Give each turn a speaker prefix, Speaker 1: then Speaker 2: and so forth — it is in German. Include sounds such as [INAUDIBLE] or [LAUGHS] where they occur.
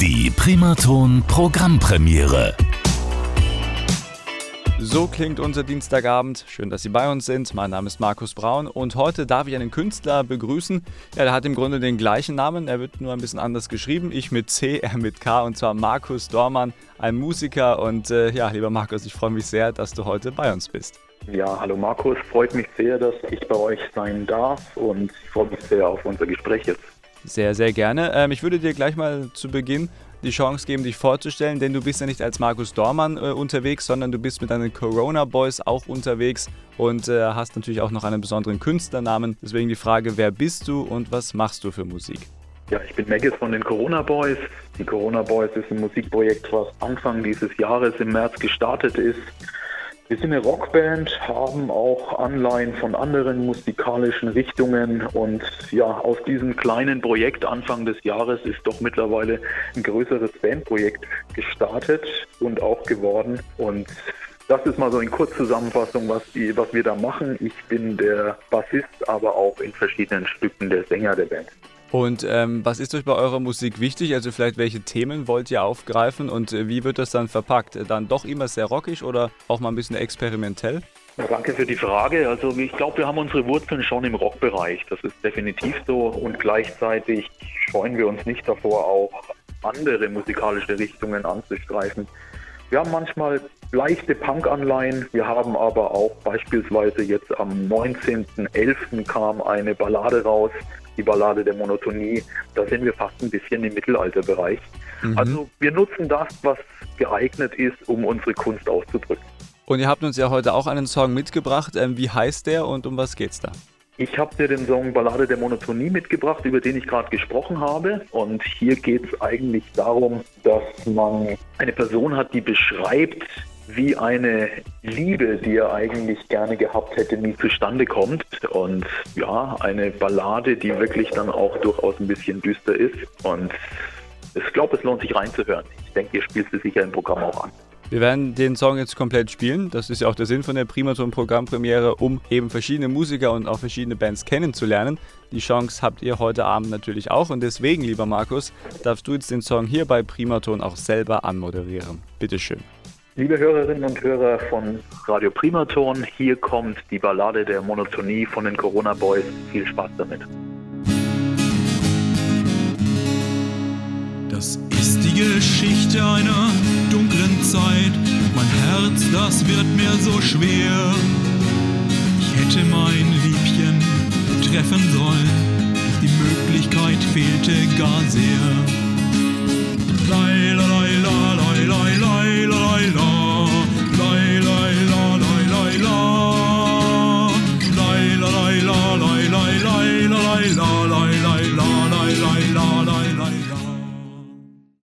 Speaker 1: Die Primaton Programmpremiere.
Speaker 2: So klingt unser Dienstagabend. Schön, dass Sie bei uns sind. Mein Name ist Markus Braun und heute darf ich einen Künstler begrüßen. Ja, der hat im Grunde den gleichen Namen. Er wird nur ein bisschen anders geschrieben. Ich mit C, er [LAUGHS] mit K und zwar Markus Dormann, ein Musiker. Und äh, ja, lieber Markus, ich freue mich sehr, dass du heute bei uns bist.
Speaker 3: Ja, hallo Markus. Freut mich sehr, dass ich bei euch sein darf und ich freue mich sehr auf unser Gespräch jetzt.
Speaker 2: Sehr, sehr gerne. Ähm, ich würde dir gleich mal zu Beginn die Chance geben, dich vorzustellen, denn du bist ja nicht als Markus Dormann äh, unterwegs, sondern du bist mit deinen Corona Boys auch unterwegs und äh, hast natürlich auch noch einen besonderen Künstlernamen. Deswegen die Frage, wer bist du und was machst du für Musik?
Speaker 3: Ja, ich bin Maggis von den Corona Boys. Die Corona Boys ist ein Musikprojekt, was Anfang dieses Jahres im März gestartet ist. Wir sind eine Rockband, haben auch Anleihen von anderen musikalischen Richtungen und ja, aus diesem kleinen Projekt Anfang des Jahres ist doch mittlerweile ein größeres Bandprojekt gestartet und auch geworden und das ist mal so in Kurzzusammenfassung, was, die, was wir da machen. Ich bin der Bassist, aber auch in verschiedenen Stücken der Sänger der Band.
Speaker 2: Und ähm, was ist euch bei eurer Musik wichtig? Also vielleicht welche Themen wollt ihr aufgreifen und äh, wie wird das dann verpackt? Dann doch immer sehr rockig oder auch mal ein bisschen experimentell?
Speaker 3: Ja, danke für die Frage. Also ich glaube, wir haben unsere Wurzeln schon im Rockbereich. Das ist definitiv so und gleichzeitig scheuen wir uns nicht davor, auch andere musikalische Richtungen anzustreifen. Wir haben manchmal leichte Punk-Anleihen. Wir haben aber auch beispielsweise jetzt am 19.11. kam eine Ballade raus, die Ballade der Monotonie. Da sind wir fast ein bisschen im Mittelalterbereich. Mhm. Also wir nutzen das, was geeignet ist, um unsere Kunst auszudrücken.
Speaker 2: Und ihr habt uns ja heute auch einen Song mitgebracht. Ähm, wie heißt der und um was geht's da?
Speaker 3: Ich habe dir den Song Ballade der Monotonie mitgebracht, über den ich gerade gesprochen habe. Und hier geht es eigentlich darum, dass man eine Person hat, die beschreibt, wie eine Liebe, die er eigentlich gerne gehabt hätte, nie zustande kommt. Und ja, eine Ballade, die wirklich dann auch durchaus ein bisschen düster ist. Und ich glaube, es lohnt sich reinzuhören. Ich denke, ihr spielt es sicher im Programm auch an.
Speaker 2: Wir werden den Song jetzt komplett spielen. Das ist ja auch der Sinn von der Primaton-Programmpremiere, um eben verschiedene Musiker und auch verschiedene Bands kennenzulernen. Die Chance habt ihr heute Abend natürlich auch und deswegen, lieber Markus, darfst du jetzt den Song hier bei Primaton auch selber anmoderieren. Bitteschön.
Speaker 3: Liebe Hörerinnen und Hörer von Radio Primaton, hier kommt die Ballade der Monotonie von den Corona Boys. Viel Spaß damit.
Speaker 4: Das ist die Geschichte einer dunklen Zeit. Mein Herz, das wird mir so schwer. Ich hätte mein Liebchen treffen sollen, die Möglichkeit fehlte gar sehr. La la la